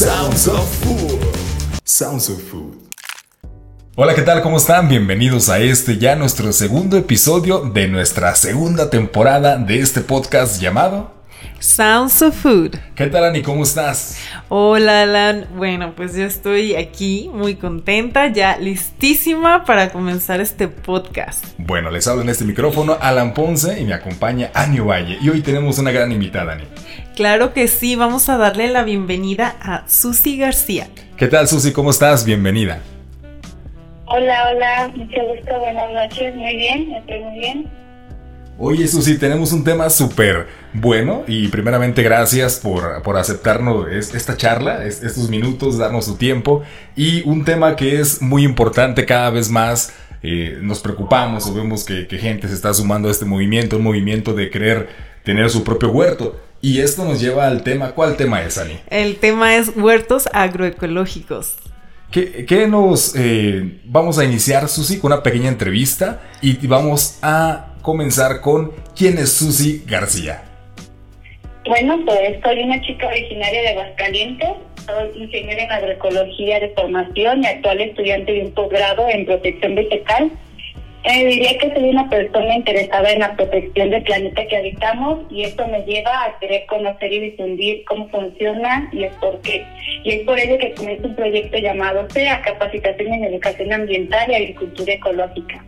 Sounds of Food. Sounds of Food. Hola, ¿qué tal? ¿Cómo están? Bienvenidos a este ya nuestro segundo episodio de nuestra segunda temporada de este podcast llamado Sounds of Food. ¿Qué tal, Ani? ¿Cómo estás? Hola, Alan. Bueno, pues yo estoy aquí muy contenta, ya listísima para comenzar este podcast. Bueno, les hablo en este micrófono Alan Ponce y me acompaña Ani Valle. Y hoy tenemos una gran invitada, Ani. Claro que sí, vamos a darle la bienvenida a Susi García. ¿Qué tal, Susi? ¿Cómo estás? Bienvenida. Hola, hola, mucho gusto, buenas noches, muy bien, estoy muy bien. Oye, Susi, tenemos un tema súper bueno y primeramente gracias por, por aceptarnos esta charla, estos minutos, darnos su tiempo y un tema que es muy importante cada vez más. Eh, nos preocupamos o vemos que, gente se está sumando a este movimiento, un movimiento de querer tener su propio huerto. Y esto nos lleva al tema, ¿cuál tema es, Ani? El tema es huertos agroecológicos. ¿Qué, nos eh, vamos a iniciar, Susi, con una pequeña entrevista y vamos a comenzar con quién es Susi García. Bueno, pues soy una chica originaria de Aguascalientes, soy ingeniera en agroecología de formación y actual estudiante de un posgrado en protección vegetal. Eh, diría que soy una persona interesada en la protección del planeta que habitamos y esto me lleva a querer conocer y difundir cómo funciona y es por qué. Y es por ello que comienzo un proyecto llamado SEA, Capacitación en Educación Ambiental y Agricultura Ecológica.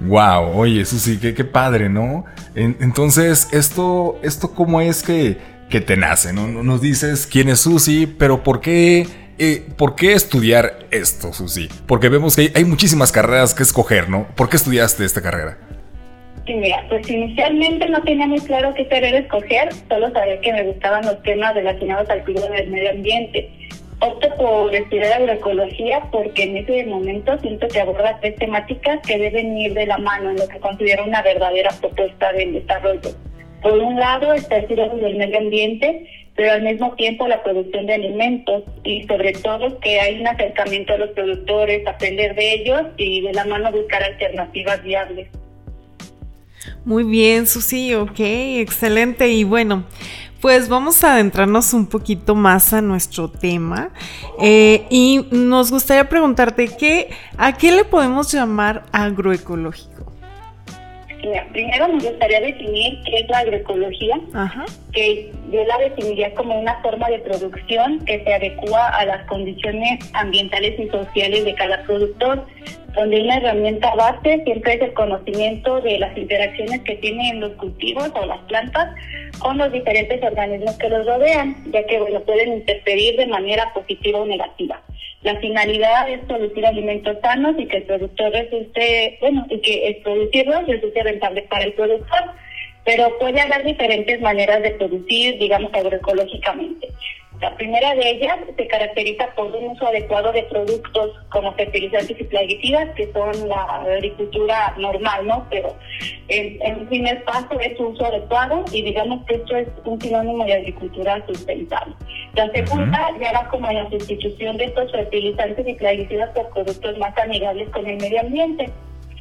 Wow, oye, eso qué, padre, ¿no? entonces, esto, esto cómo es que, que te nace, ¿no? Nos dices quién es Susi, pero ¿por qué, eh, ¿por qué estudiar esto, Susi? Porque vemos que hay, muchísimas carreras que escoger, ¿no? ¿Por qué estudiaste esta carrera? Sí, mira, pues inicialmente no tenía muy claro qué carrera escoger, solo sabía que me gustaban los temas relacionados al cuidado del medio ambiente opto por estudiar agroecología porque en ese momento siento que aborda tres temáticas que deben ir de la mano en lo que considero una verdadera propuesta del desarrollo. Por un lado está el cuidado del medio ambiente, pero al mismo tiempo la producción de alimentos y sobre todo que hay un acercamiento a los productores, aprender de ellos y de la mano buscar alternativas viables. Muy bien, Susi, ok, excelente. Y bueno, pues vamos a adentrarnos un poquito más a nuestro tema eh, y nos gustaría preguntarte qué, a qué le podemos llamar agroecológico. primero me gustaría definir qué es la agroecología, que yo la definiría como una forma de producción que se adecua a las condiciones ambientales y sociales de cada productor, donde una herramienta base siempre es el conocimiento de las interacciones que tienen los cultivos o las plantas con los diferentes organismos que los rodean, ya que bueno, pueden interferir de manera positiva o negativa. La finalidad es producir alimentos sanos y que el productor resulte, bueno, y que el producirlos resulte rentable para el productor, pero puede haber diferentes maneras de producir, digamos, agroecológicamente. La primera de ellas se caracteriza por un uso adecuado de productos como fertilizantes y plaguicidas, que son la agricultura normal, ¿no? Pero en, un primer paso es su uso adecuado y digamos que esto es un sinónimo de agricultura sustentable. La segunda ya va como en la sustitución de estos fertilizantes y plaguicidas por productos más amigables con el medio ambiente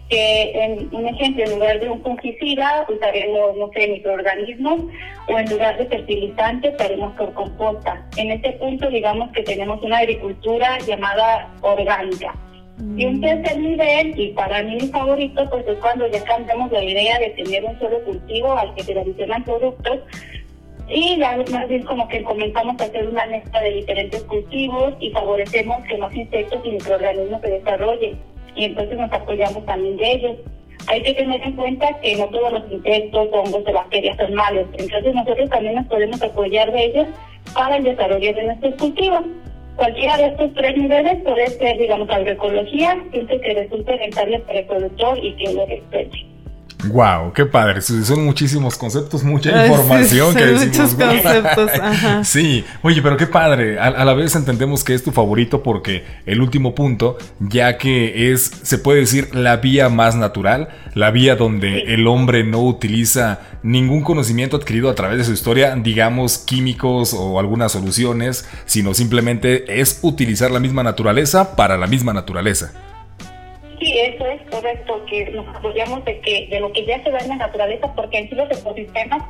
que en un ejemplo, en lugar de un fungicida, usaremos, no sé, microorganismos, o en lugar de fertilizantes, usaremos por composta. En este punto, digamos que tenemos una agricultura llamada orgánica. Y un tercer nivel, y para mí mi favorito, pues es cuando ya cambiamos la idea de tener un solo cultivo al que se adicionan productos, y ya más bien como que comenzamos a hacer una mezcla de diferentes cultivos y favorecemos que más insectos y microorganismos se desarrollen y entonces nos apoyamos también de ellos. Hay que tener en cuenta que no todos los insectos, hongos o bacterias son malos, entonces nosotros también nos podemos apoyar de ellos para el desarrollo de nuestros cultivos. Cualquiera de estos tres niveles puede ser, digamos, agroecología, siempre que resulte rentable para el productor y que lo respete. Wow, qué padre. Son muchísimos conceptos, mucha información que decimos. Muchos conceptos, ajá. Sí, oye, pero qué padre. A, la vez entendemos que es tu favorito porque el último punto, ya que es, se puede decir, la vía más natural, la vía donde el hombre no utiliza ningún conocimiento adquirido a través de su historia, digamos químicos o algunas soluciones, sino simplemente es utilizar la misma naturaleza para la misma naturaleza. Sí, eso es correcto, que nos apoyamos de que de lo que ya se da en la naturaleza, porque en sí los ecosistemas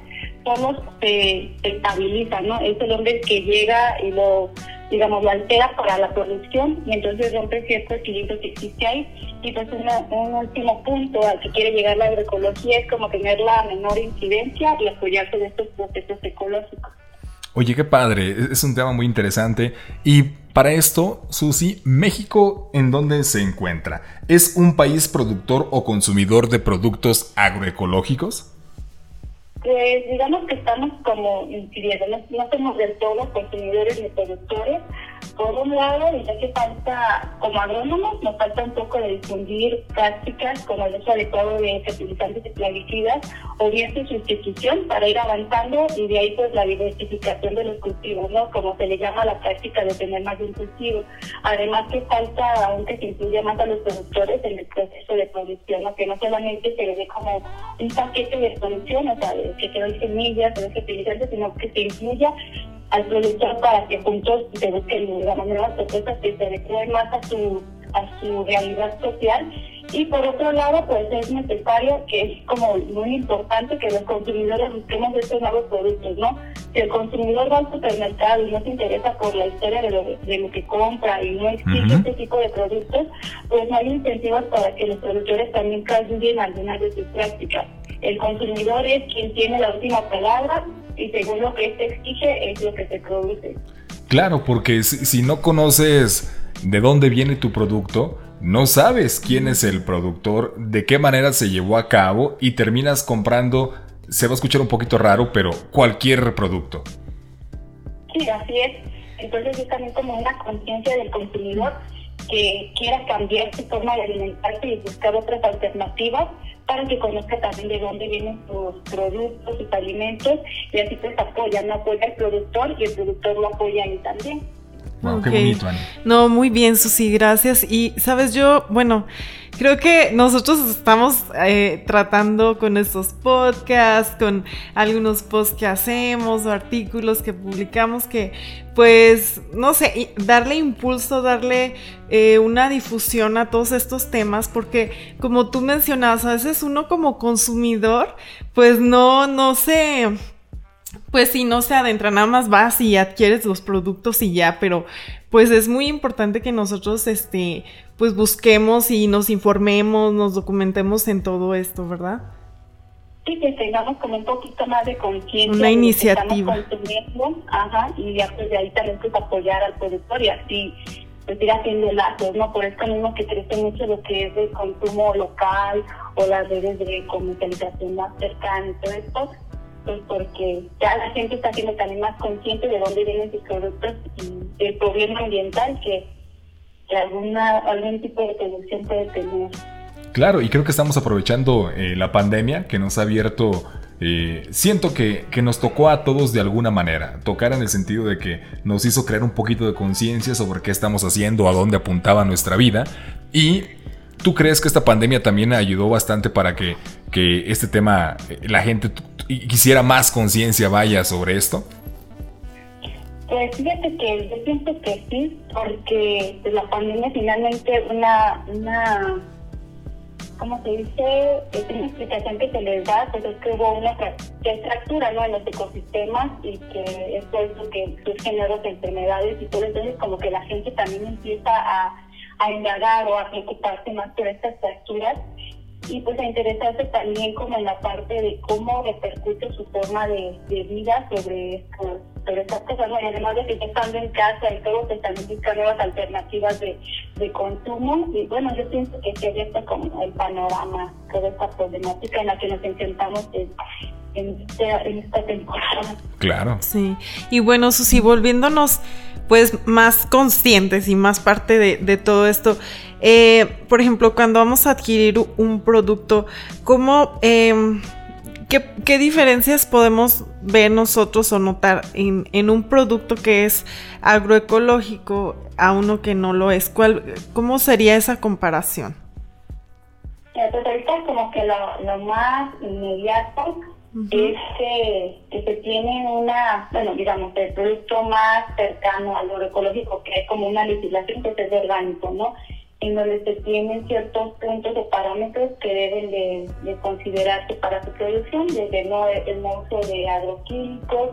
solo se, estabiliza, ¿no? Es el hombre que llega y lo, digamos, lo altera para la producción y entonces rompe cierto equilibrio que existe ahí. Y pues un último punto al que quiere llegar la agroecología es como tener la menor incidencia y apoyarse de estos procesos ecológicos. Oye, qué padre, es un tema muy interesante. Y para esto, Susi, ¿México en dónde se encuentra? ¿Es un país productor o consumidor de productos agroecológicos? Pues digamos que estamos como incidiendo, no, somos del todo consumidores ni productores. Por un lado, ya que falta, como agrónomos, nos falta un poco de difundir prácticas como el uso adecuado de fertilizantes y plaguicidas o bien su sustitución para ir avanzando y de ahí pues la diversificación de los cultivos, ¿no? Como se le llama la práctica de tener más de un cultivo. Además que falta aún que se incluya más a los productores en el proceso de producción, ¿no? Que no solamente se le dé como un paquete de producción, o sea, que te doy semillas, te doy fertilizantes, sino que se incluya al productor para que juntos se busquen manera propuestas que se adecuen más a su, a su realidad social y por otro lado, pues es necesario que es como muy importante que los consumidores busquemos estos nuevos productos, ¿no? Si el consumidor va al supermercado y no se interesa por la historia de lo, de lo que compra y no existe este tipo de productos, pues no hay incentivos para que los productores también cambien algunas de sus prácticas. El consumidor es quien tiene la última palabra y según lo que éste exige es lo que se produce. Claro, porque si no conoces de dónde viene tu producto, no sabes quién es el productor, de qué manera se llevó a cabo y terminas comprando, se va a escuchar un poquito raro, pero cualquier producto. Sí, así es. Entonces es también como una conciencia del consumidor que quiera cambiar su forma de alimentarse y buscar otras alternativas para que conozca también de dónde vienen sus productos, sus alimentos y así pues apoya, no apoya al productor y el productor lo apoya a él también. Wow, qué bonito, Ani. No, muy bien, Susi, gracias. Y sabes, yo, bueno, creo que nosotros estamos eh, tratando con estos podcasts, con algunos posts que hacemos o artículos que publicamos que, pues, no sé, darle impulso, darle eh, una difusión a todos estos temas, porque como tú mencionabas, a veces uno como consumidor, pues no, no sé pues si no se adentra, nada más vas y adquieres los productos y ya, pero pues es muy importante que nosotros, este, pues busquemos y nos informemos, nos documentemos en todo esto, ¿verdad? Sí, que tengamos como un poquito más de conciencia. Una iniciativa. ajá, y ya pues de ahí también pues apoyar al productor y así pues ir haciendo lazos, ¿no? Por eso mismo que crece mucho lo que es de consumo local o las redes de comercialización más cercanas y todo esto pues porque ya la gente está siendo también más consciente de dónde vienen sus productos y el problema ambiental que, alguna, algún tipo de producción puede tener. Claro, y creo que estamos aprovechando eh, la pandemia que nos ha abierto, eh, siento que, que, nos tocó a todos de alguna manera, tocar en el sentido de que nos hizo crear un poquito de conciencia sobre qué estamos haciendo, a dónde apuntaba nuestra vida y ¿Tú crees que esta pandemia también ayudó bastante para que, que este tema, eh, la gente quisiera más conciencia vaya sobre esto? Pues fíjate que yo pienso que sí, porque la pandemia finalmente una, una ¿cómo se dice? Es una explicación que se les da, pues es que hubo una fractura ¿no? en los ecosistemas y que es lo que surgen nuevas enfermedades y todo, entonces como que la gente también empieza a a indagar o a preocuparse más por estas fracturas y pues a interesarse también como en la parte de cómo repercute su forma de, vida sobre, sobre estas cosas, ¿no? y además de que estando en casa y todo, pues también buscar nuevas alternativas de, de consumo y bueno, yo pienso que sería está como el panorama, toda esta problemática en la que nos enfrentamos en, en, este, en esta temporada. Claro. Sí, y bueno, Susi, volviéndonos pues más conscientes y más parte de, todo esto. Eh, por ejemplo, cuando vamos a adquirir un producto, ¿cómo, em, qué, diferencias podemos ver nosotros o notar en, un producto que es agroecológico a uno que no lo es? ¿Cuál, ¿Cómo sería esa comparación? Pues ahorita como que lo más inmediato es que, se tiene una, bueno, digamos, el producto más cercano al lo ecológico, que es como una legislación que es orgánico, ¿no? en donde se tienen ciertos puntos o parámetros que deben de, considerarse para su producción, desde no, el uso de agroquímicos,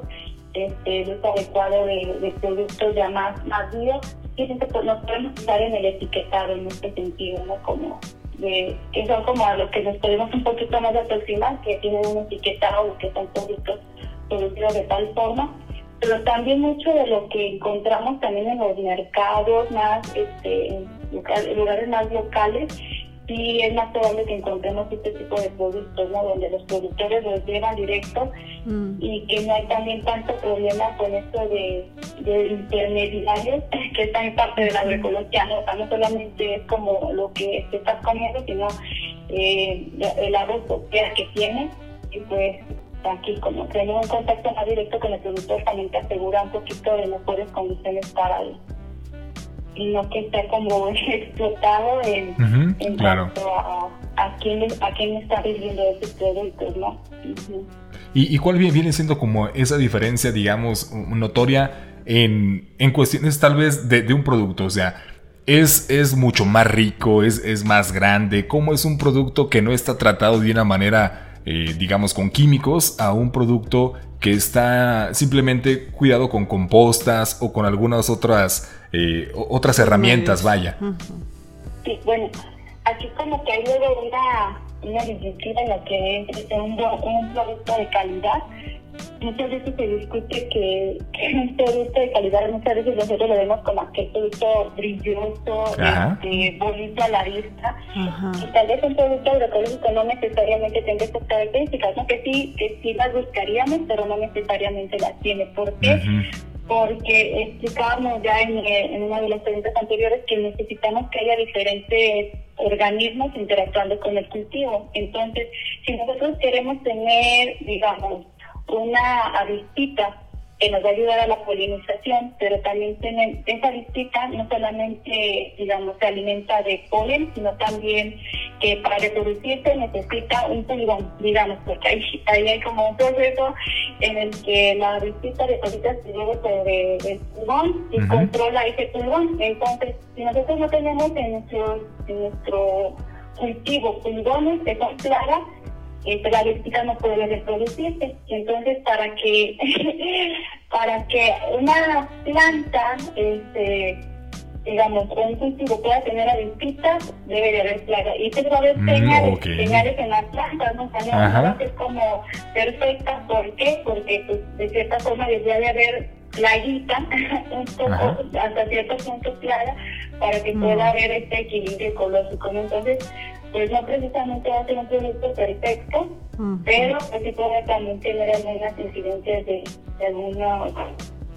este, el uso adecuado de, productos ya más, más vivos, y pues, nos podemos usar en el etiquetado en este sentido, ¿no? Como de, que son como a los que nos podemos un poquito más aproximar, que tienen un etiquetado que son productos producidos de tal forma, pero también mucho de lo que encontramos también en los mercados más, este, en lugares más locales, sí es más probable que encontremos este tipo de productos, ¿no? Donde los productores los llevan directo mm. y que no hay también tanto problema con esto de, de intermediarios, que está en parte de la agroecología, ¿no? no solamente es como lo que te estás comiendo, sino eh, el social que tiene y pues aquí como tenemos un contacto más directo con el productor también te asegura un poquito de mejores condiciones para él no que esté como explotado en, cuanto a, a, quién, a quién está viviendo esos productos, ¿no? ¿Y, ¿Y, cuál viene siendo como esa diferencia, digamos, notoria en, en cuestiones tal vez de, de un producto? O sea, es, es mucho más rico, es, es más grande, ¿cómo es un producto que no está tratado de una manera eh, digamos, con químicos a un producto que está simplemente cuidado con compostas o con algunas otras, eh, otras herramientas, vaya. Sí, bueno, aquí como que hay una, una disyuntiva en la que es un, un producto de calidad muchas veces se discute que, un producto de calidad, muchas veces nosotros lo vemos como aquel producto brilloso, este, bonito a la vista, y tal vez un producto agroecológico no necesariamente tenga estas características, ¿no? que sí, que sí las buscaríamos, pero no necesariamente las tiene. ¿Por qué? Porque explicábamos ya en, en una de las preguntas anteriores que necesitamos que haya diferentes organismos interactuando con el cultivo. Entonces, si nosotros queremos tener, digamos, una avispita que nos va a ayudar a la polinización, pero también tienen, esa avispita no solamente, digamos, se alimenta de polen, sino también que para reproducirse necesita un pulgón, digamos, porque ahí, ahí hay como un proceso en el que la avispita deposita su huevo sobre el pulgón y controla ese pulgón. Entonces, si nosotros no tenemos en nuestro, en nuestro cultivo pulgones que son plagas, este, la biótica no puede reproducirse. Entonces, para que para que una planta, este, digamos, un cultivo pueda tener avispas, debe de haber plaga. Y se va a haber mm, señales, señales en las plantas, ¿no? O sea, no, es como perfecta. ¿Por qué? Porque, pues, de cierta forma, debería de haber plaguita, un poco, hasta cierto punto plaga, para que pueda mm. haber este equilibrio ecológico. Entonces, pues no precisamente va a ser un producto perfecto, pero pues sí puede también tener algunas incidencias de, de, algunos,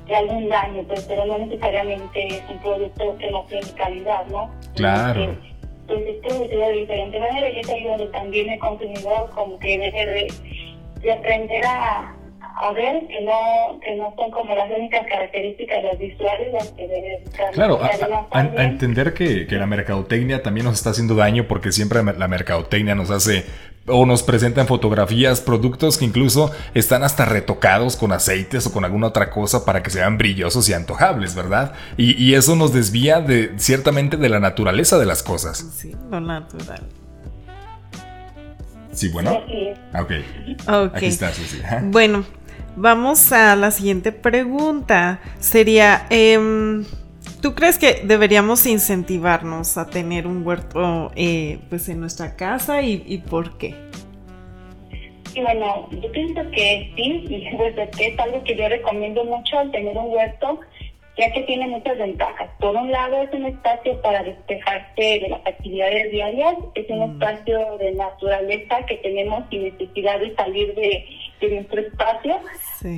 de algún daño, pues, pero no necesariamente es un producto que no tiene calidad, ¿no? Claro. pues es producido de diferente manera y es ahí donde también el consumidor como que debe de aprender a a ver que no, que no son como las únicas características las visuales las que deben estar. Claro, a, entender que, que, la mercadotecnia también nos está haciendo daño porque siempre la mercadotecnia nos hace o nos presenta en fotografías productos que incluso están hasta retocados con aceites o con alguna otra cosa para que sean brillosos y antojables, ¿verdad? Y, y eso nos desvía de ciertamente de la naturaleza de las cosas. Sí, lo natural. Sí, bueno. Ok. Aquí está, sí. Bueno, Vamos a la siguiente pregunta. Sería, em, ¿tú crees que deberíamos incentivarnos a tener un huerto eh, pues en nuestra casa y, por qué? Y bueno, yo pienso que sí, y pues es algo que yo recomiendo mucho tener un huerto, ya que tiene muchas ventajas. Por un lado es un espacio para despejarse de las actividades diarias, es un mm. espacio de naturaleza que tenemos sin necesidad de salir de de nuestro espacio,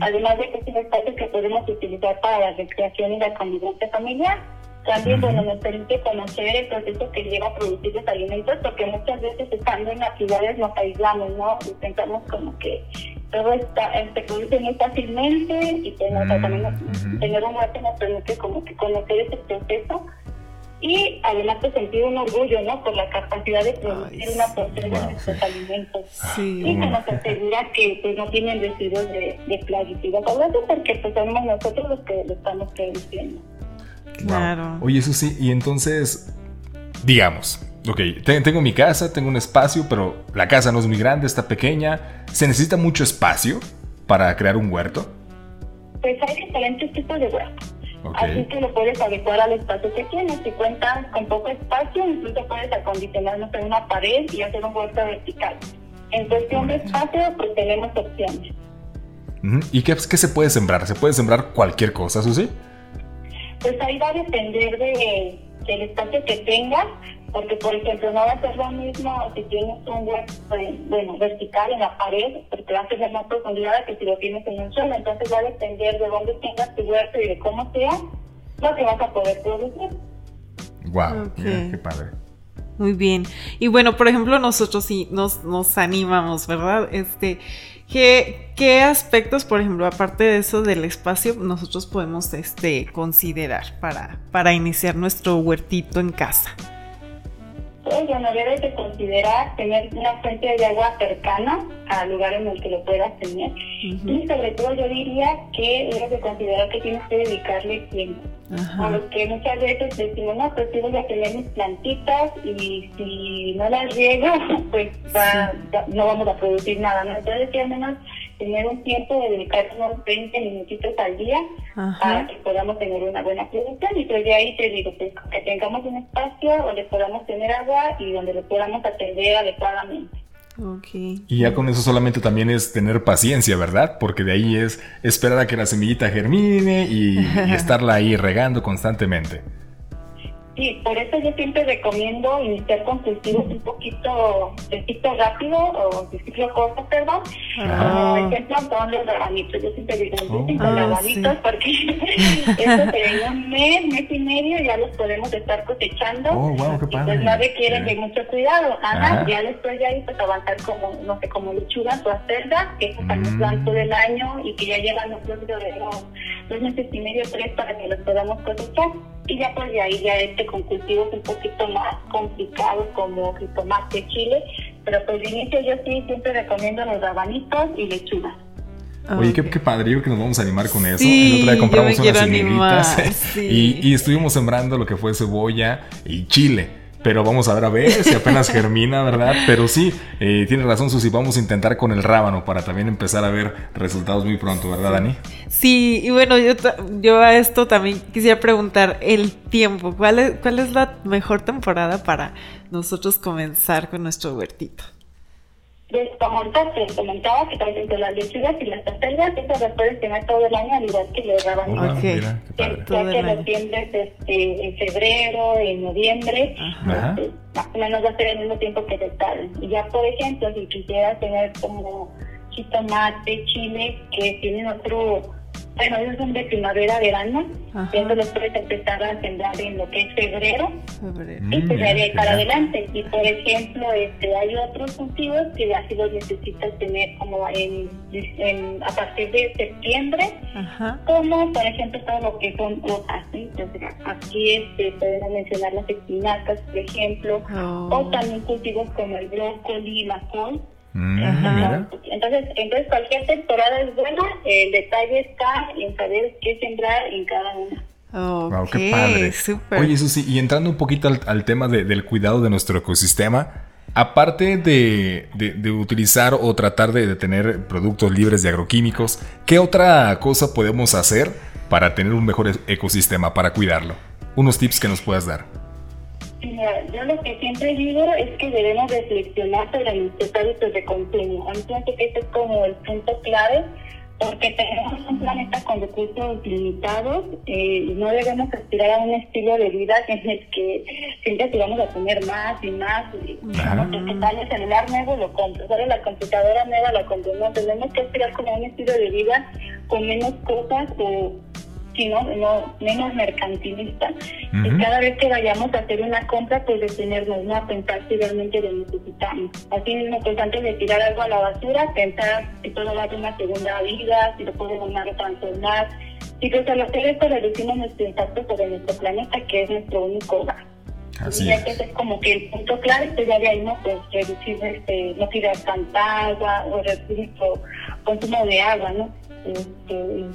además de que es un espacio que podemos utilizar para la recreación y la convivencia familiar. También, bueno, nos permite conocer el proceso que lleva a producir los alimentos, porque muchas veces estando en las ciudades nos aislamos, ¿no? Y pensamos como que todo está, se produce muy fácilmente y que también tener un huerto nos permite como que conocer ese proceso y además de sentir un orgullo, ¿no? Por la capacidad de producir una porción de nuestros alimentos. Sí, y que nos asegura que pues no tienen residuos de, de plaguicidas. Porque pues somos nosotros los que lo estamos produciendo. Claro. Oye, eso sí, y entonces digamos, ok, tengo mi casa, tengo un espacio, pero la casa no es muy grande, está pequeña. ¿Se necesita mucho espacio para crear un huerto? Pues hay diferentes tipos de huertos. Así que lo puedes adecuar al espacio que tienes. Si cuentas con poco espacio, incluso puedes acondicionarnos en una pared y hacer un huerto vertical. En cuestión de espacio, pues tenemos opciones. ¿Y qué, qué se puede sembrar? ¿Se puede sembrar cualquier cosa, Susi? Pues ahí va a depender de, del espacio que tengas, porque por ejemplo no va a ser lo mismo si tienes un huerto bueno, vertical en la pared, porque va a tener más profundidad que si lo tienes en un suelo. Entonces va a depender de dónde tengas tu huerto y de cómo sea lo que vas a poder producir. Wow, qué padre. Muy bien. Y bueno, por ejemplo, nosotros sí nos, nos animamos, ¿verdad? Este, ¿qué, ¿Qué aspectos, por ejemplo, aparte de eso del espacio, nosotros podemos este, considerar para, para iniciar nuestro huertito en casa? Pues bueno, debes de considerar tener una fuente de agua cercana al lugar en el que lo puedas tener. Y sobre todo yo diría que debes de considerar que tienes que dedicarle tiempo. Porque muchas veces decimos, no, pues voy a tener mis plantitas y si no las riego, pues no vamos a producir nada. ¿no? Entonces, al menos tener un tiempo de dedicar unos 20 minutitos al día para que podamos tener una buena producción. Y pues de ahí te digo, pues, que tengamos un espacio donde podamos tener agua y donde lo podamos atender adecuadamente. Okay. Y ya con eso solamente también es tener paciencia, ¿verdad? Porque de ahí es esperar a que la semillita germine y estarla ahí regando constantemente. Sí, por eso yo siempre recomiendo iniciar con cultivos un poquito de ciclo rápido o de ciclo corto, perdón. Como ejemplo son los rabanitos. Yo siempre digo, oh. los rabanitos porque eso en un mes, mes y medio ya los podemos estar cosechando. Oh, wow, qué padre. Y pues no requieren de mucho cuidado. Ana, ya después de ahí pues avanzar como, no sé, como lechugas o acelgas, que también mm. el año y que ya llegan los dos, dos meses y medio, tres para que los podamos cosechar. Y ya pues de ahí ya este con cultivos un poquito más complicados como jitomate, chile, pero pues de inicio yo sí siempre recomiendo los rabanitos y lechugas. Oye, qué, qué, padre, yo que nos vamos a animar con eso. el otro día compramos unas semillitas y, y, estuvimos sembrando lo que fue cebolla y chile. Pero vamos a ver a ver si apenas germina, ¿verdad? Pero sí, eh, tiene razón Susi, vamos a intentar con el rábano para también empezar a ver resultados muy pronto, ¿verdad Dani? Sí, y bueno, yo, yo a esto también quisiera preguntar el tiempo, ¿cuál es, cuál es la mejor temporada para nosotros comenzar con nuestro huertito? Como te comentaba que por ejemplo las lechugas y las acelgas esas las puedes tener todo el año al igual que los rabanitos. Okay. Ya que los tienes este, en febrero, en noviembre, este, más o menos va a ser el mismo tiempo que te tarden. Y ya por ejemplo si quisieras tener como jitomate, chile, que tienen otro bueno, ellos son de primavera, verano. Entonces los puedes empezar a sembrar en lo que es febrero. Y pues de ahí para adelante. Y por ejemplo, este, hay otros cultivos que así los necesitas tener como en, a partir de septiembre. Como por ejemplo todo lo que son hojas. Entonces aquí este, podemos mencionar las espinacas, por ejemplo. Oh. O también cultivos como el brócoli, la col Mm, entonces, entonces cualquier temporada es buena, el detalle está en saber qué sembrar en cada una. wow, qué padre. Oye, Susi, y entrando un poquito al, tema del cuidado de nuestro ecosistema, aparte de, de, utilizar o tratar de, tener productos libres de agroquímicos, ¿qué otra cosa podemos hacer para tener un mejor ecosistema, para cuidarlo? Unos tips que nos puedas dar yo lo que siempre digo es que debemos reflexionar sobre nuestros hábitos de consumo. Entonces, este es como el punto clave, porque tenemos un planeta con recursos limitados eh, y no debemos aspirar a un estilo de vida en el que siempre aspiramos a tener más y más. Y, que tal el celular nuevo lo compro, solo la computadora nueva la compro. No, tenemos que aspirar como a un estilo de vida con menos cosas o sino no, menos mercantilista. Y cada vez que vayamos a hacer una compra, pues detenernos, ¿no? A pensar si realmente lo necesitamos. Así mismo, pues antes de tirar algo a la basura, pensar si puedo darle una segunda vida, si lo a transformar. Y pues al hacer esto reducimos nuestro impacto sobre nuestro planeta, que es nuestro único hogar. Así y es. es como que el punto clave, pues ya de ahí no, pues reducir, este, no tirar tanta agua o reducir nuestro consumo de agua, ¿no? Este,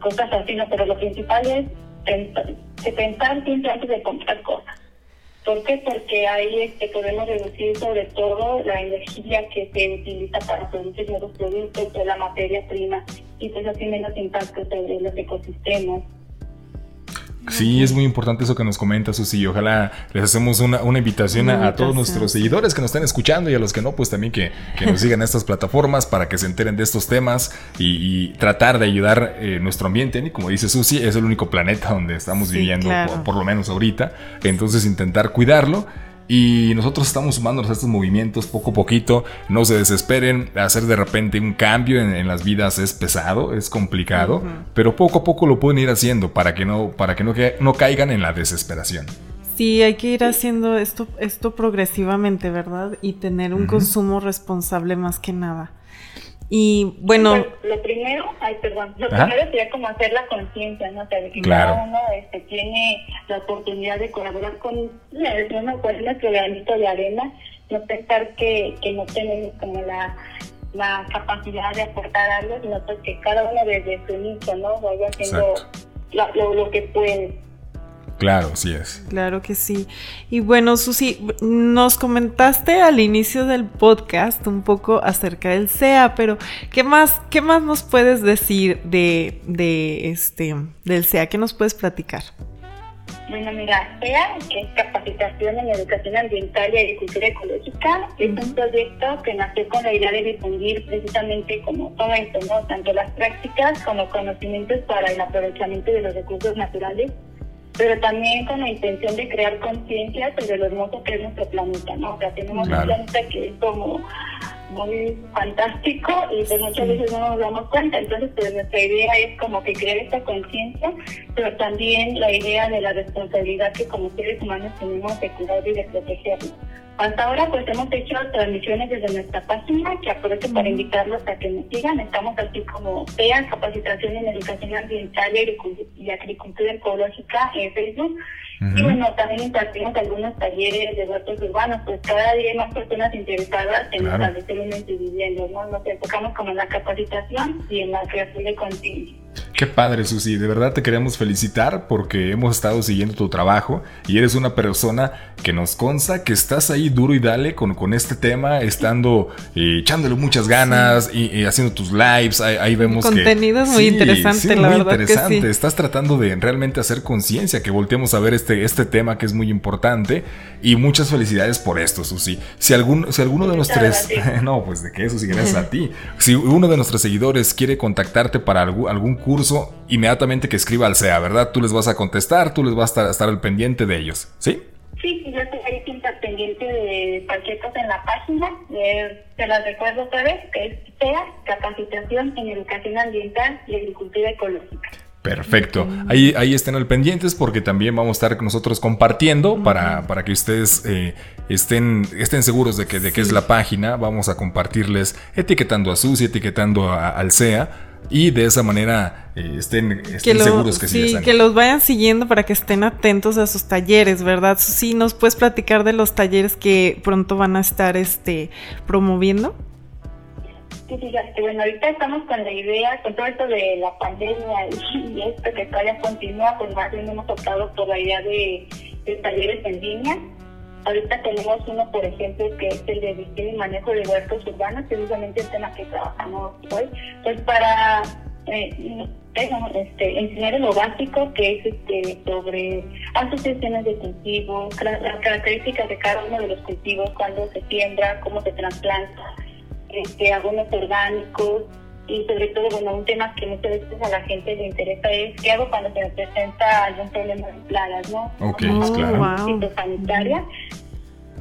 cosas así, ¿no? Pero lo principal es pensar, pensar siempre antes de comprar cosas. ¿Por qué? Porque ahí este, podemos reducir sobre todo la energía que se utiliza para producir nuevos productos de la materia prima y pues así menos impacto sobre los ecosistemas. Sí, es muy importante eso que nos comenta Susi. Ojalá les hacemos una, invitación a, todos nuestros seguidores que nos estén escuchando y a los que no, pues también que, nos sigan en estas plataformas para que se enteren de estos temas y, tratar de ayudar eh, nuestro ambiente. Y como dice Susi, es el único planeta donde estamos viviendo, por, lo menos ahorita. Entonces intentar cuidarlo y nosotros estamos sumándonos a estos movimientos poco a poquito. No se desesperen. Hacer de repente un cambio en, las vidas es pesado, es complicado. Pero poco a poco lo pueden ir haciendo para que no, para que no, no caigan en la desesperación. Sí, hay que ir haciendo esto, esto progresivamente, ¿verdad? Y tener un consumo responsable más que nada. Y bueno. lo primero, ay, perdón, lo primero sería como hacer la conciencia, ¿no? O sea, de que cada uno este, tiene la oportunidad de colaborar con uno, pues nuestro granito de arena, no pensar que, que no tenemos como la, la capacidad de aportar algo, sino pues que cada uno desde su inicio, ¿no? Vaya haciendo lo, lo que puede. Claro, sí es. Claro que sí. Y bueno, Susi, nos comentaste al inicio del podcast un poco acerca del SEA, pero ¿qué más, qué más nos puedes decir de, de este del SEA? ¿Qué nos puedes platicar? Bueno, mira, SEA, que es Capacitación en Educación Ambiental y Agricultura Ecológica, es un proyecto que nació con la idea de difundir precisamente como todo esto, ¿no? Tanto las prácticas como conocimientos para el aprovechamiento de los recursos naturales pero también con la intención de crear conciencia sobre lo hermoso que es nuestro planeta, ¿no? O sea, tenemos un planeta que es como muy fantástico y pues muchas veces no nos damos cuenta. Entonces, pues nuestra idea es como que crear esta conciencia, pero también la idea de la responsabilidad que como seres humanos tenemos de cuidar y de protegerlo. Hasta ahora pues hemos hecho transmisiones desde nuestra página, que aprovecho para invitarlos a que nos sigan. Estamos así como PEA, Capacitación en Educación Ambiental y Agricultura Ecológica en Facebook. Y bueno, también impartimos algunos talleres de huertos urbanos, pues cada día hay más personas interesadas en establecer un viviendas, ¿no? Nos enfocamos como en la capacitación y en la creación de contenido. Qué padre, Susi. De verdad te queremos felicitar porque hemos estado siguiendo tu trabajo y eres una persona que nos consta que estás ahí duro y dale con, con este tema, estando eh, echándole muchas ganas y, haciendo tus lives. Ahí, vemos que. Contenido es muy interesante, la muy interesante. Estás tratando de realmente hacer conciencia, que volteemos a ver este, este tema que es muy importante. Y muchas felicidades por esto, Susi. Si, algún, si alguno de nuestros. no, pues de que eso sí, gracias a ti. Si uno de nuestros seguidores quiere contactarte para algún, algún curso, inmediatamente que escriba al SEA, ¿verdad? Tú les vas a contestar, tú les vas a estar, al pendiente de ellos, ¿sí? Sí, sí, yo estoy ahí pendiente de cualquier cosa en la página. Eh, te las recuerdo otra vez, que es SEA, Capacitación en Educación Ambiental y Agricultura Ecológica. Perfecto. Ahí, ahí estén al pendientes porque también vamos a estar nosotros compartiendo para, para que ustedes eh, estén, estén seguros de que, de que es la página. Vamos a compartirles etiquetando a Susi, etiquetando a, al SEA y de esa manera eh, estén, seguros que sí, que los vayan siguiendo para que estén atentos a sus talleres, ¿verdad? Sí, nos puedes platicar de los talleres que pronto van a estar este promoviendo. Sí, fíjate, bueno, ahorita estamos con la idea, con todo esto de la pandemia y, esto que todavía continúa, pues más bien hemos optado por la idea de, de talleres en línea Ahorita tenemos uno, por ejemplo, que es el de gestión y manejo de huertos urbanos, precisamente el tema que trabajamos hoy, pues para eh, este, enseñar lo básico que es este, sobre asociaciones de cultivos, las características de cada uno de los cultivos, cuándo se siembra, cómo se trasplanta, este, algunos orgánicos, y sobre todo, bueno, un tema que muchas veces a la gente le interesa es qué hago cuando se me presenta algún problema de plagas, ¿no? Ok, oh, claro. sanitaria.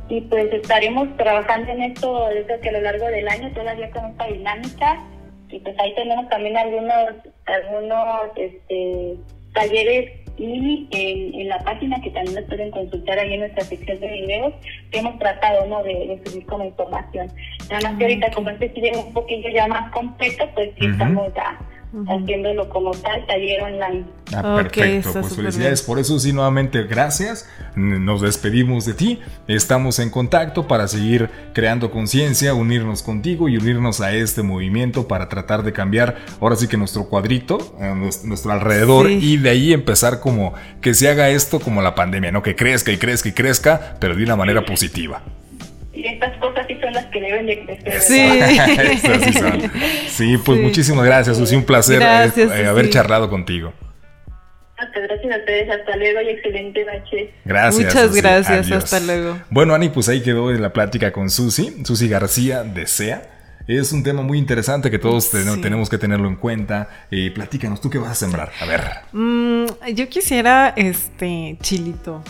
Y pues estaremos trabajando en esto desde que a lo largo del año todavía con esta dinámica. Y pues ahí tenemos también algunos, algunos este, talleres y en, la página que también nos pueden consultar ahí en nuestra sección de videos que hemos tratado ¿no? de, subir como información. Nada más que ahorita como este sigue un poquillo ya más completo, pues sí estamos ya haciéndolo como tal, taller online. Ah, perfecto. pues felicidades por eso. Sí, nuevamente gracias. Nos despedimos de ti. Estamos en contacto para seguir creando conciencia, unirnos contigo y unirnos a este movimiento para tratar de cambiar ahora sí que nuestro cuadrito, eh, nuestro alrededor y de ahí empezar como que se haga esto como la pandemia, ¿no? Que crezca y crezca y crezca, pero de una manera positiva. Estas cosas sí son las que deben de crecer. Sí, sí, pues muchísimas gracias, Susi. Un placer eh, eh, haber charlado contigo. Gracias a ustedes, hasta luego y excelente noche. Gracias. Muchas gracias, hasta luego. Bueno, Ani, pues ahí quedó la plática con Susi, Susi García de SEA. Es un tema muy interesante que todos tenemos que tenerlo en cuenta. Eh, platícanos, ¿tú qué vas a sembrar? A ver. Mm, yo quisiera este chilito.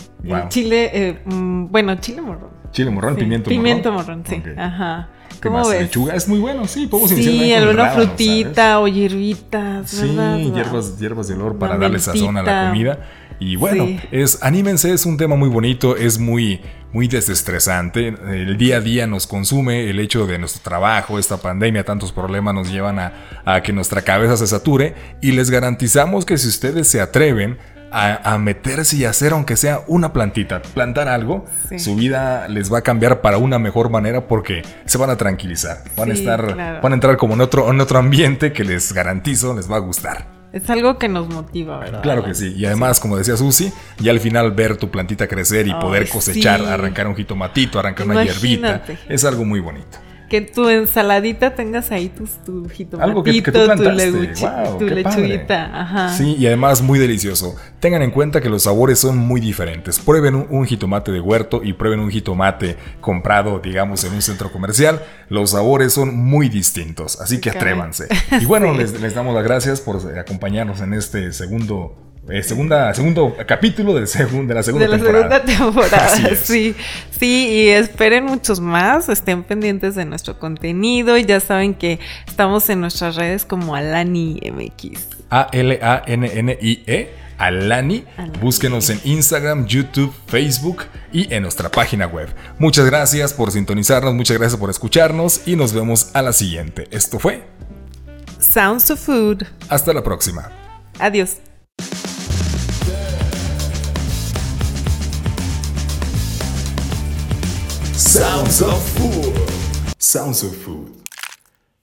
Chile, eh, mm, bueno, chile morrón. Chile morrón, pimiento morrón. Pimiento morrón, sí. Ajá. ¿Cómo ves? Lechuga es muy bueno, sí, podemos Sí, alguna frutita o hierbitas, Sí, hierbas, hierbas de olor para darle sazón a la comida. Y bueno, es anímense, es un tema muy bonito, es muy muy desestresante. El día a día nos consume el hecho de nuestro trabajo, esta pandemia, tantos problemas nos llevan a, a que nuestra cabeza se sature y les garantizamos que si ustedes se atreven a, meterse y hacer aunque sea una plantita, plantar algo, su vida les va a cambiar para una mejor manera porque se van a tranquilizar, van a estar, van a entrar como en otro, en otro ambiente que les garantizo les va a gustar. Es algo que nos motiva, ¿verdad? Claro que sí. Y además, como decía Susi, ya al final ver tu plantita crecer y poder cosechar, arrancar un jitomatito, arrancar una hierbita, es algo muy bonito que tu ensaladita tengas ahí tus, tu jitomatito, tu, lechuguita. Ajá. Sí, y además muy delicioso. Tengan en cuenta que los sabores son muy diferentes. Prueben un, jitomate de huerto y prueben un jitomate comprado, digamos, en un centro comercial. Los sabores son muy distintos, así que atrévanse. Y bueno, les, les damos las gracias por acompañarnos en este segundo eh, segunda, segundo capítulo de, de la segunda de la segunda temporada. Sí, sí, y esperen muchos más, estén pendientes de nuestro contenido ya saben que estamos en nuestras redes como Alani MX. A-L-A-N-N-I-E. Alani. Búsquenos en Instagram, YouTube, Facebook y en nuestra página web. Muchas gracias por sintonizarnos, muchas gracias por escucharnos y nos vemos a la siguiente. Esto fue Sounds of Food. Hasta la próxima. Adiós. Sounds of Food. Sounds of Food.